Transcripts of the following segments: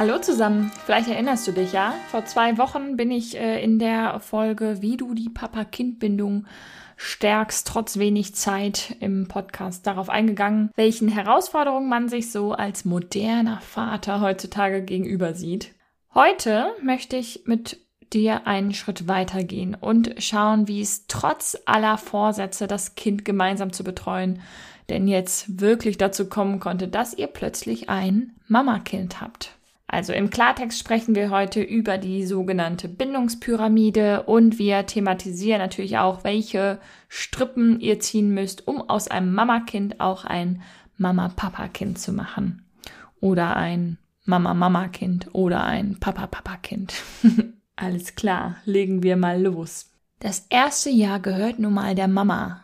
Hallo zusammen, vielleicht erinnerst du dich ja. Vor zwei Wochen bin ich äh, in der Folge, wie du die Papa-Kind-Bindung stärkst, trotz wenig Zeit im Podcast darauf eingegangen, welchen Herausforderungen man sich so als moderner Vater heutzutage gegenüber sieht. Heute möchte ich mit dir einen Schritt weitergehen und schauen, wie es trotz aller Vorsätze, das Kind gemeinsam zu betreuen, denn jetzt wirklich dazu kommen konnte, dass ihr plötzlich ein Mama-Kind habt. Also im Klartext sprechen wir heute über die sogenannte Bindungspyramide und wir thematisieren natürlich auch, welche Strippen ihr ziehen müsst, um aus einem Mama-Kind auch ein Mama-Papa-Kind zu machen. Oder ein Mama-Mama-Kind oder ein Papa-Papa-Kind. Alles klar, legen wir mal los. Das erste Jahr gehört nun mal der Mama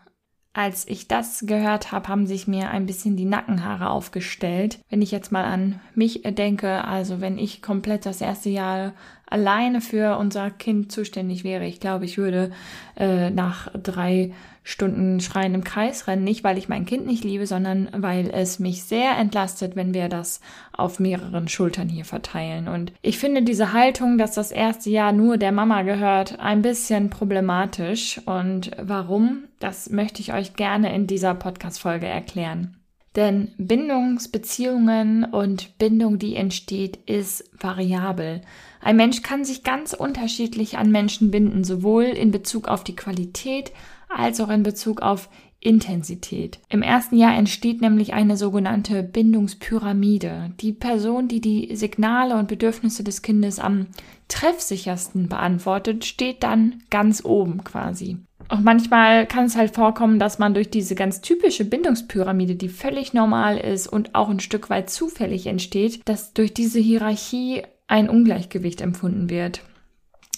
als ich das gehört habe, haben sich mir ein bisschen die Nackenhaare aufgestellt. Wenn ich jetzt mal an mich denke, also wenn ich komplett das erste Jahr alleine für unser Kind zuständig wäre, ich glaube, ich würde äh, nach drei Stunden schreien im Kreis rennen, nicht weil ich mein Kind nicht liebe, sondern weil es mich sehr entlastet, wenn wir das auf mehreren Schultern hier verteilen. Und ich finde diese Haltung, dass das erste Jahr nur der Mama gehört, ein bisschen problematisch. Und warum? Das möchte ich euch gerne in dieser Podcast-Folge erklären. Denn Bindungsbeziehungen und Bindung, die entsteht, ist variabel. Ein Mensch kann sich ganz unterschiedlich an Menschen binden, sowohl in Bezug auf die Qualität als auch in Bezug auf Intensität. Im ersten Jahr entsteht nämlich eine sogenannte Bindungspyramide. Die Person, die die Signale und Bedürfnisse des Kindes am treffsichersten beantwortet, steht dann ganz oben quasi. Und manchmal kann es halt vorkommen, dass man durch diese ganz typische Bindungspyramide, die völlig normal ist und auch ein Stück weit zufällig entsteht, dass durch diese Hierarchie ein Ungleichgewicht empfunden wird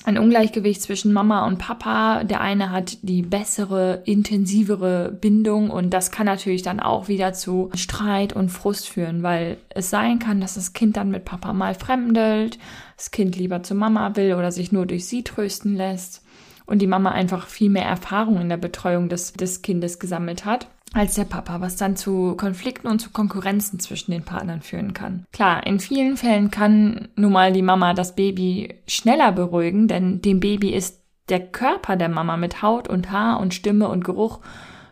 ein Ungleichgewicht zwischen Mama und Papa. Der eine hat die bessere, intensivere Bindung und das kann natürlich dann auch wieder zu Streit und Frust führen, weil es sein kann, dass das Kind dann mit Papa mal fremdelt, das Kind lieber zu Mama will oder sich nur durch sie trösten lässt und die Mama einfach viel mehr Erfahrung in der Betreuung des, des Kindes gesammelt hat als der Papa, was dann zu Konflikten und zu Konkurrenzen zwischen den Partnern führen kann. Klar, in vielen Fällen kann nun mal die Mama das Baby schneller beruhigen, denn dem Baby ist der Körper der Mama mit Haut und Haar und Stimme und Geruch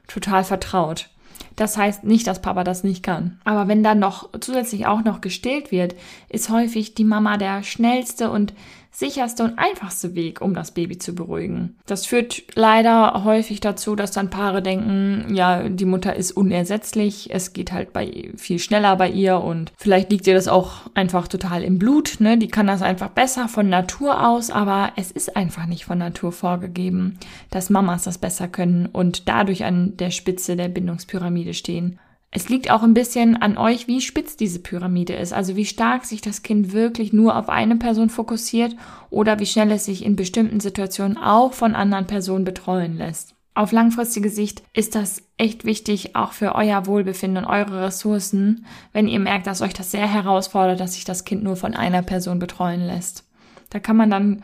total vertraut. Das heißt nicht, dass Papa das nicht kann. Aber wenn dann noch zusätzlich auch noch gestillt wird, ist häufig die Mama der schnellste und sicherste und einfachste Weg, um das Baby zu beruhigen. Das führt leider häufig dazu, dass dann Paare denken, ja, die Mutter ist unersetzlich, es geht halt bei viel schneller bei ihr und vielleicht liegt ihr das auch einfach total im Blut, ne? Die kann das einfach besser von Natur aus, aber es ist einfach nicht von Natur vorgegeben, dass Mamas das besser können und dadurch an der Spitze der Bindungspyramide stehen. Es liegt auch ein bisschen an euch, wie spitz diese Pyramide ist, also wie stark sich das Kind wirklich nur auf eine Person fokussiert oder wie schnell es sich in bestimmten Situationen auch von anderen Personen betreuen lässt. Auf langfristige Sicht ist das echt wichtig, auch für euer Wohlbefinden und eure Ressourcen, wenn ihr merkt, dass euch das sehr herausfordert, dass sich das Kind nur von einer Person betreuen lässt. Da kann man dann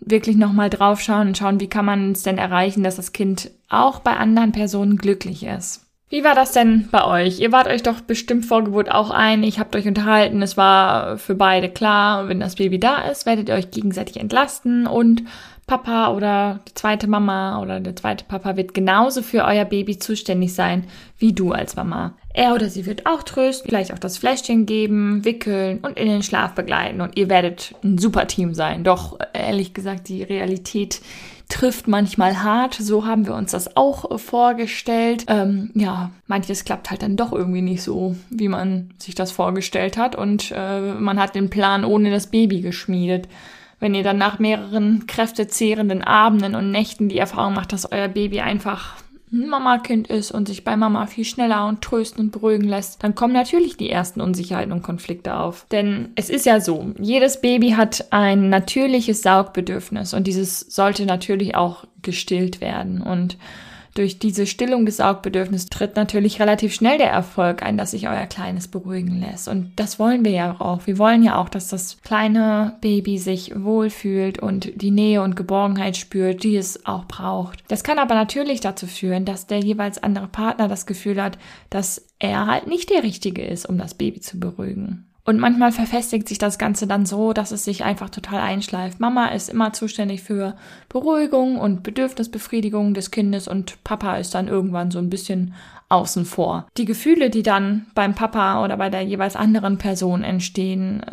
wirklich nochmal draufschauen und schauen, wie kann man es denn erreichen, dass das Kind auch bei anderen Personen glücklich ist. Wie war das denn bei euch? Ihr wart euch doch bestimmt vor Geburt auch ein. Ich habt euch unterhalten. Es war für beide klar, wenn das Baby da ist, werdet ihr euch gegenseitig entlasten und Papa oder die zweite Mama oder der zweite Papa wird genauso für euer Baby zuständig sein wie du als Mama. Er oder sie wird auch trösten, vielleicht auch das Fläschchen geben, wickeln und in den Schlaf begleiten und ihr werdet ein super Team sein. Doch ehrlich gesagt, die Realität trifft manchmal hart. So haben wir uns das auch äh, vorgestellt. Ähm, ja, manches klappt halt dann doch irgendwie nicht so, wie man sich das vorgestellt hat. Und äh, man hat den Plan ohne das Baby geschmiedet. Wenn ihr dann nach mehreren kräftezehrenden Abenden und Nächten die Erfahrung macht, dass euer Baby einfach ein Mama-Kind ist und sich bei Mama viel schneller und trösten und beruhigen lässt, dann kommen natürlich die ersten Unsicherheiten und Konflikte auf. Denn es ist ja so, jedes Baby hat ein natürliches Saugbedürfnis und dieses sollte natürlich auch gestillt werden. Und durch diese Stillung des Saugbedürfnisses tritt natürlich relativ schnell der Erfolg ein, dass sich euer Kleines beruhigen lässt. Und das wollen wir ja auch. Wir wollen ja auch, dass das kleine Baby sich wohlfühlt und die Nähe und Geborgenheit spürt, die es auch braucht. Das kann aber natürlich dazu führen, dass der jeweils andere Partner das Gefühl hat, dass er halt nicht der Richtige ist, um das Baby zu beruhigen. Und manchmal verfestigt sich das Ganze dann so, dass es sich einfach total einschleift. Mama ist immer zuständig für Beruhigung und Bedürfnisbefriedigung des Kindes und Papa ist dann irgendwann so ein bisschen außen vor. Die Gefühle, die dann beim Papa oder bei der jeweils anderen Person entstehen,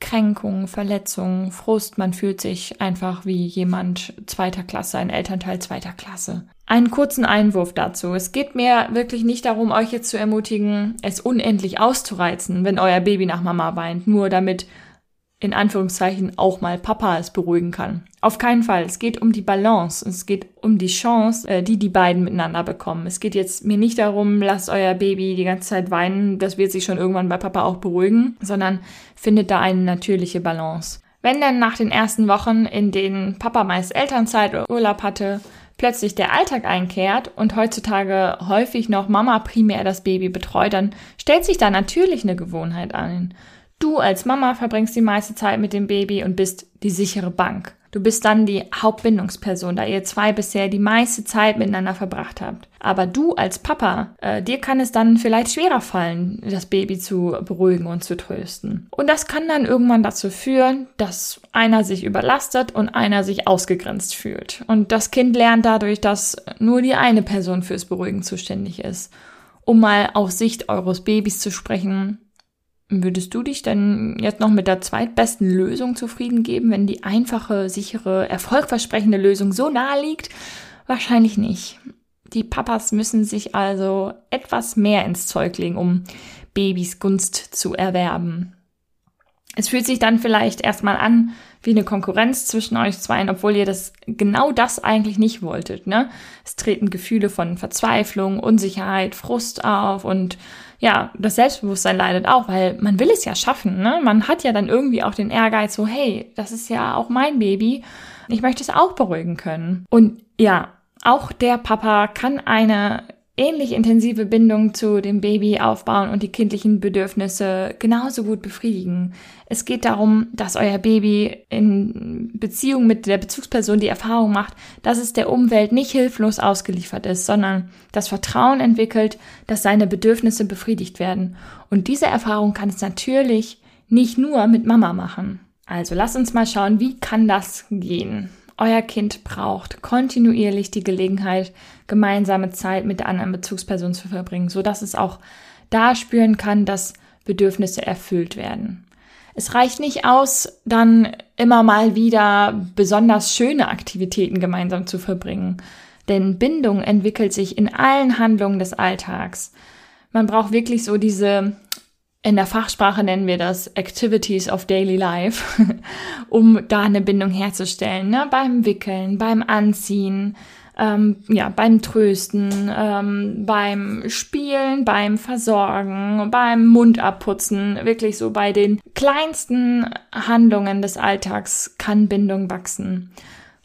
Kränkung, Verletzung, Frust, man fühlt sich einfach wie jemand zweiter Klasse, ein Elternteil zweiter Klasse. Einen kurzen Einwurf dazu. Es geht mir wirklich nicht darum, euch jetzt zu ermutigen, es unendlich auszureizen, wenn euer Baby nach Mama weint, nur damit in Anführungszeichen auch mal Papa es beruhigen kann. Auf keinen Fall. Es geht um die Balance. Es geht um die Chance, äh, die die beiden miteinander bekommen. Es geht jetzt mir nicht darum, lasst euer Baby die ganze Zeit weinen, das wird sich schon irgendwann bei Papa auch beruhigen, sondern findet da eine natürliche Balance. Wenn dann nach den ersten Wochen, in denen Papa meist Elternzeit oder Urlaub hatte, plötzlich der Alltag einkehrt und heutzutage häufig noch Mama primär das Baby betreut, dann stellt sich da natürlich eine Gewohnheit ein. Du als Mama verbringst die meiste Zeit mit dem Baby und bist die sichere Bank. Du bist dann die Hauptbindungsperson, da ihr zwei bisher die meiste Zeit miteinander verbracht habt. Aber du als Papa, äh, dir kann es dann vielleicht schwerer fallen, das Baby zu beruhigen und zu trösten. Und das kann dann irgendwann dazu führen, dass einer sich überlastet und einer sich ausgegrenzt fühlt. Und das Kind lernt dadurch, dass nur die eine Person fürs Beruhigen zuständig ist. Um mal aus Sicht eures Babys zu sprechen, Würdest du dich denn jetzt noch mit der zweitbesten Lösung zufrieden geben, wenn die einfache, sichere, erfolgversprechende Lösung so nahe liegt? Wahrscheinlich nicht. Die Papas müssen sich also etwas mehr ins Zeug legen, um Babys Gunst zu erwerben. Es fühlt sich dann vielleicht erstmal an wie eine Konkurrenz zwischen euch zweien, obwohl ihr das genau das eigentlich nicht wolltet. Ne? Es treten Gefühle von Verzweiflung, Unsicherheit, Frust auf und ja, das Selbstbewusstsein leidet auch, weil man will es ja schaffen. Ne? Man hat ja dann irgendwie auch den Ehrgeiz, so hey, das ist ja auch mein Baby. Ich möchte es auch beruhigen können. Und ja, auch der Papa kann eine ähnlich intensive Bindung zu dem Baby aufbauen und die kindlichen Bedürfnisse genauso gut befriedigen. Es geht darum, dass euer Baby in Beziehung mit der Bezugsperson die Erfahrung macht, dass es der Umwelt nicht hilflos ausgeliefert ist, sondern das Vertrauen entwickelt, dass seine Bedürfnisse befriedigt werden. Und diese Erfahrung kann es natürlich nicht nur mit Mama machen. Also lasst uns mal schauen, wie kann das gehen? Euer Kind braucht kontinuierlich die Gelegenheit, gemeinsame Zeit mit der anderen Bezugsperson zu verbringen, so dass es auch da spüren kann, dass Bedürfnisse erfüllt werden. Es reicht nicht aus, dann immer mal wieder besonders schöne Aktivitäten gemeinsam zu verbringen, denn Bindung entwickelt sich in allen Handlungen des Alltags. Man braucht wirklich so diese in der Fachsprache nennen wir das Activities of Daily Life, um da eine Bindung herzustellen. Ne? Beim Wickeln, beim Anziehen, ähm, ja, beim Trösten, ähm, beim Spielen, beim Versorgen, beim Mund abputzen, wirklich so bei den kleinsten Handlungen des Alltags kann Bindung wachsen.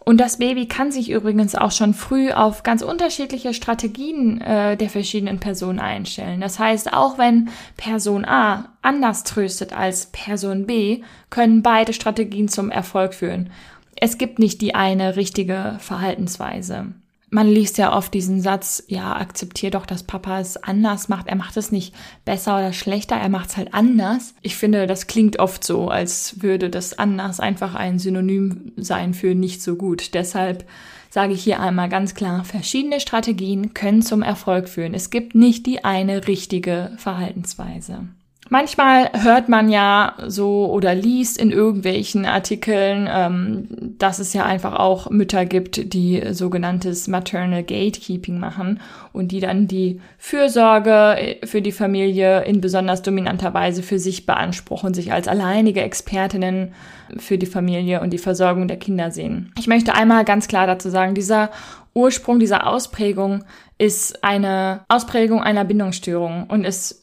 Und das Baby kann sich übrigens auch schon früh auf ganz unterschiedliche Strategien äh, der verschiedenen Personen einstellen. Das heißt, auch wenn Person A anders tröstet als Person B, können beide Strategien zum Erfolg führen. Es gibt nicht die eine richtige Verhaltensweise man liest ja oft diesen Satz, ja, akzeptier doch, dass Papa es anders macht. Er macht es nicht besser oder schlechter, er macht es halt anders. Ich finde, das klingt oft so, als würde das anders einfach ein Synonym sein für nicht so gut. Deshalb sage ich hier einmal ganz klar, verschiedene Strategien können zum Erfolg führen. Es gibt nicht die eine richtige Verhaltensweise. Manchmal hört man ja so oder liest in irgendwelchen Artikeln, ähm, dass es ja einfach auch Mütter gibt, die sogenanntes Maternal Gatekeeping machen und die dann die Fürsorge für die Familie in besonders dominanter Weise für sich beanspruchen, sich als alleinige Expertinnen für die Familie und die Versorgung der Kinder sehen. Ich möchte einmal ganz klar dazu sagen, dieser Ursprung dieser Ausprägung ist eine Ausprägung einer Bindungsstörung und ist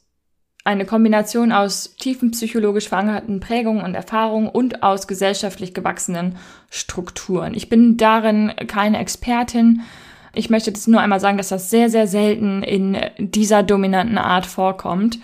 eine Kombination aus tiefen psychologisch verankerten Prägungen und Erfahrungen und aus gesellschaftlich gewachsenen Strukturen. Ich bin darin keine Expertin. Ich möchte das nur einmal sagen, dass das sehr, sehr selten in dieser dominanten Art vorkommt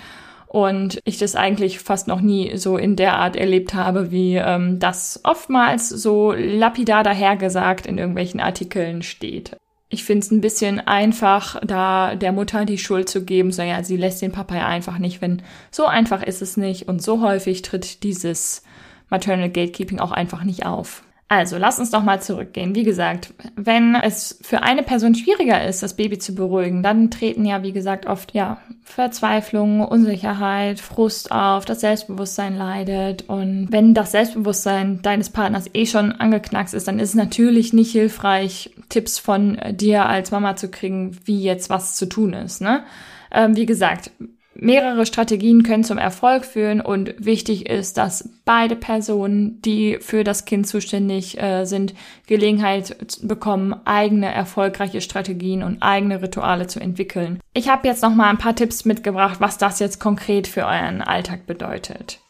und ich das eigentlich fast noch nie so in der Art erlebt habe, wie ähm, das oftmals so lapidar dahergesagt in irgendwelchen Artikeln steht. Ich finde es ein bisschen einfach, da der Mutter die Schuld zu geben, so ja, sie lässt den Papa ja einfach nicht, wenn so einfach ist es nicht und so häufig tritt dieses Maternal Gatekeeping auch einfach nicht auf. Also, lass uns doch mal zurückgehen. Wie gesagt, wenn es für eine Person schwieriger ist, das Baby zu beruhigen, dann treten ja, wie gesagt, oft, ja, Verzweiflung, Unsicherheit, Frust auf, das Selbstbewusstsein leidet. Und wenn das Selbstbewusstsein deines Partners eh schon angeknackst ist, dann ist es natürlich nicht hilfreich, Tipps von dir als Mama zu kriegen, wie jetzt was zu tun ist, ne? Ähm, wie gesagt, Mehrere Strategien können zum Erfolg führen und wichtig ist, dass beide Personen, die für das Kind zuständig äh, sind, Gelegenheit bekommen, eigene erfolgreiche Strategien und eigene Rituale zu entwickeln. Ich habe jetzt noch mal ein paar Tipps mitgebracht, was das jetzt konkret für euren Alltag bedeutet.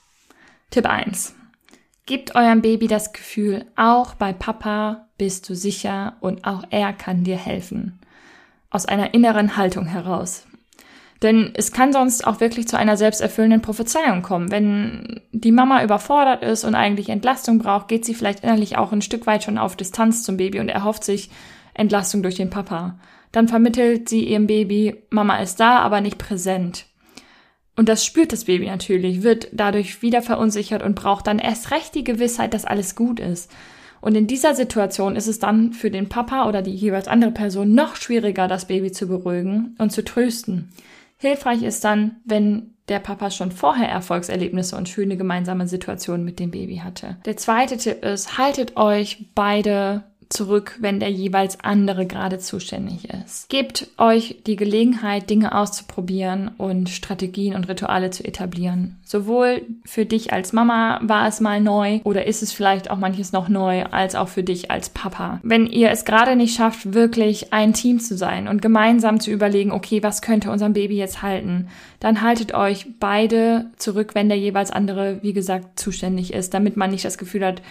Tipp 1. Gebt eurem Baby das Gefühl, auch bei Papa bist du sicher und auch er kann dir helfen. Aus einer inneren Haltung heraus. Denn es kann sonst auch wirklich zu einer selbsterfüllenden Prophezeiung kommen. Wenn die Mama überfordert ist und eigentlich Entlastung braucht, geht sie vielleicht innerlich auch ein Stück weit schon auf Distanz zum Baby und erhofft sich Entlastung durch den Papa. Dann vermittelt sie ihrem Baby, Mama ist da, aber nicht präsent. Und das spürt das Baby natürlich, wird dadurch wieder verunsichert und braucht dann erst recht die Gewissheit, dass alles gut ist. Und in dieser Situation ist es dann für den Papa oder die jeweils andere Person noch schwieriger, das Baby zu beruhigen und zu trösten. Hilfreich ist dann, wenn der Papa schon vorher Erfolgserlebnisse und schöne gemeinsame Situationen mit dem Baby hatte. Der zweite Tipp ist, haltet euch beide zurück, wenn der jeweils andere gerade zuständig ist. Gebt euch die Gelegenheit, Dinge auszuprobieren und Strategien und Rituale zu etablieren. Sowohl für dich als Mama war es mal neu oder ist es vielleicht auch manches noch neu, als auch für dich als Papa. Wenn ihr es gerade nicht schafft, wirklich ein Team zu sein und gemeinsam zu überlegen, okay, was könnte unserem Baby jetzt halten, dann haltet euch beide zurück, wenn der jeweils andere, wie gesagt, zuständig ist, damit man nicht das Gefühl hat,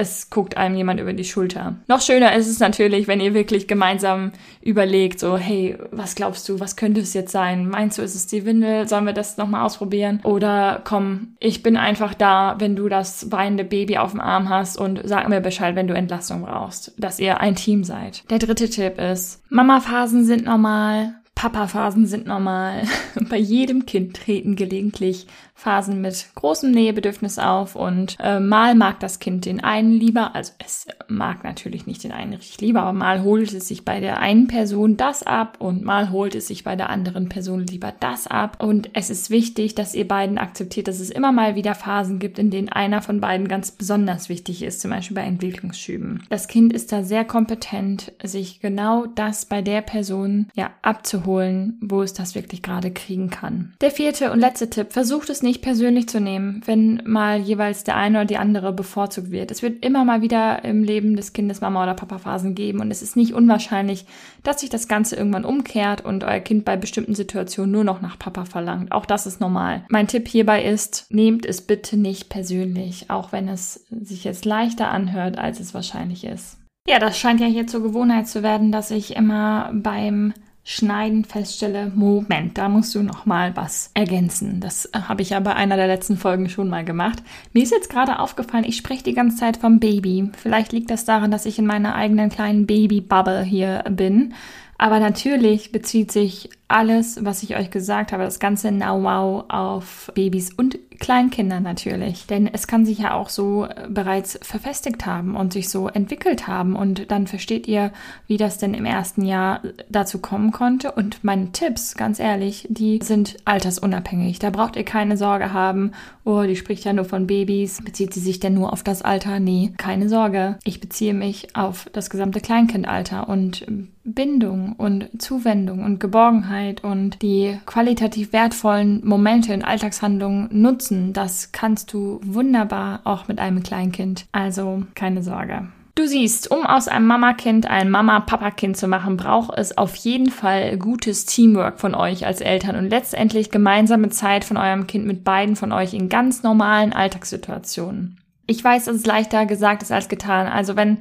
es guckt einem jemand über die Schulter. Noch schöner ist es natürlich, wenn ihr wirklich gemeinsam überlegt, so, hey, was glaubst du, was könnte es jetzt sein? Meinst du, ist es die Windel? Sollen wir das nochmal ausprobieren? Oder komm, ich bin einfach da, wenn du das weinende Baby auf dem Arm hast und sag mir Bescheid, wenn du Entlastung brauchst, dass ihr ein Team seid. Der dritte Tipp ist, Mama-Phasen sind normal, Papa-Phasen sind normal. Bei jedem Kind treten gelegentlich Phasen mit großem Nähebedürfnis auf und äh, mal mag das Kind den einen lieber, also es mag natürlich nicht den einen richtig lieber, aber mal holt es sich bei der einen Person das ab und mal holt es sich bei der anderen Person lieber das ab und es ist wichtig, dass ihr beiden akzeptiert, dass es immer mal wieder Phasen gibt, in denen einer von beiden ganz besonders wichtig ist, zum Beispiel bei Entwicklungsschüben. Das Kind ist da sehr kompetent, sich genau das bei der Person ja abzuholen, wo es das wirklich gerade kriegen kann. Der vierte und letzte Tipp, versucht es nicht nicht persönlich zu nehmen, wenn mal jeweils der eine oder die andere bevorzugt wird. Es wird immer mal wieder im Leben des Kindes Mama oder Papa Phasen geben und es ist nicht unwahrscheinlich, dass sich das Ganze irgendwann umkehrt und euer Kind bei bestimmten Situationen nur noch nach Papa verlangt. Auch das ist normal. Mein Tipp hierbei ist, nehmt es bitte nicht persönlich, auch wenn es sich jetzt leichter anhört, als es wahrscheinlich ist. Ja, das scheint ja hier zur Gewohnheit zu werden, dass ich immer beim Schneiden feststelle, Moment, da musst du noch mal was ergänzen. Das äh, habe ich ja bei einer der letzten Folgen schon mal gemacht. Mir ist jetzt gerade aufgefallen, ich spreche die ganze Zeit vom Baby. Vielleicht liegt das daran, dass ich in meiner eigenen kleinen Baby-Bubble hier bin. Aber natürlich bezieht sich alles, was ich euch gesagt habe, das ganze Know-how auf Babys und Kleinkinder natürlich. Denn es kann sich ja auch so äh, bereits verfestigt haben und sich so entwickelt haben. Und dann versteht ihr, wie das denn im ersten Jahr dazu kommen konnte. Und meine Tipps, ganz ehrlich, die sind altersunabhängig. Da braucht ihr keine Sorge haben, oh, die spricht ja nur von Babys. Bezieht sie sich denn nur auf das Alter? Nee, keine Sorge. Ich beziehe mich auf das gesamte Kleinkindalter und Bindung und Zuwendung und Geborgenheit und die qualitativ wertvollen Momente in Alltagshandlungen nutzen, das kannst du wunderbar auch mit einem Kleinkind. Also keine Sorge. Du siehst, um aus einem Mama-Kind ein Mama-Papa-Kind zu machen, braucht es auf jeden Fall gutes Teamwork von euch als Eltern und letztendlich gemeinsame Zeit von eurem Kind mit beiden von euch in ganz normalen Alltagssituationen. Ich weiß, dass es leichter gesagt ist als getan. Also wenn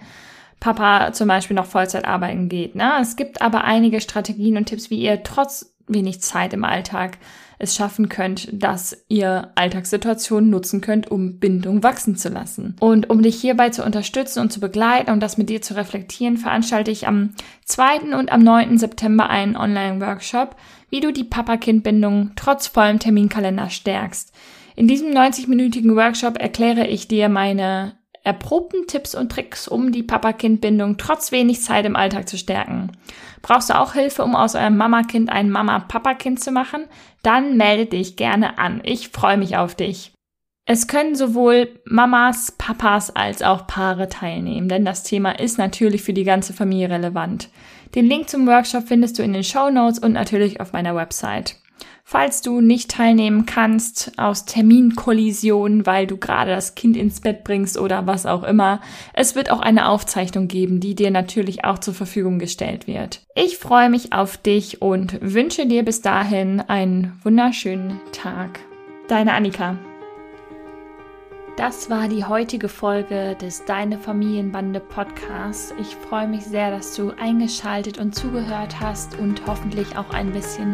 Papa zum Beispiel noch Vollzeit arbeiten geht. Ne? Es gibt aber einige Strategien und Tipps, wie ihr trotz wenig Zeit im Alltag es schaffen könnt, dass ihr Alltagssituationen nutzen könnt, um Bindung wachsen zu lassen. Und um dich hierbei zu unterstützen und zu begleiten und das mit dir zu reflektieren, veranstalte ich am 2. und am 9. September einen Online-Workshop, wie du die Papa-Kind-Bindung trotz vollem Terminkalender stärkst. In diesem 90-minütigen Workshop erkläre ich dir meine erprobten Tipps und Tricks, um die Papa-Kind-Bindung trotz wenig Zeit im Alltag zu stärken. Brauchst du auch Hilfe, um aus eurem Mama-Kind ein Mama-Papa-Kind zu machen? Dann melde dich gerne an. Ich freue mich auf dich. Es können sowohl Mamas, Papas als auch Paare teilnehmen, denn das Thema ist natürlich für die ganze Familie relevant. Den Link zum Workshop findest du in den Show Notes und natürlich auf meiner Website. Falls du nicht teilnehmen kannst aus Terminkollisionen, weil du gerade das Kind ins Bett bringst oder was auch immer, es wird auch eine Aufzeichnung geben, die dir natürlich auch zur Verfügung gestellt wird. Ich freue mich auf dich und wünsche dir bis dahin einen wunderschönen Tag. Deine Annika. Das war die heutige Folge des Deine Familienbande Podcasts. Ich freue mich sehr, dass du eingeschaltet und zugehört hast und hoffentlich auch ein bisschen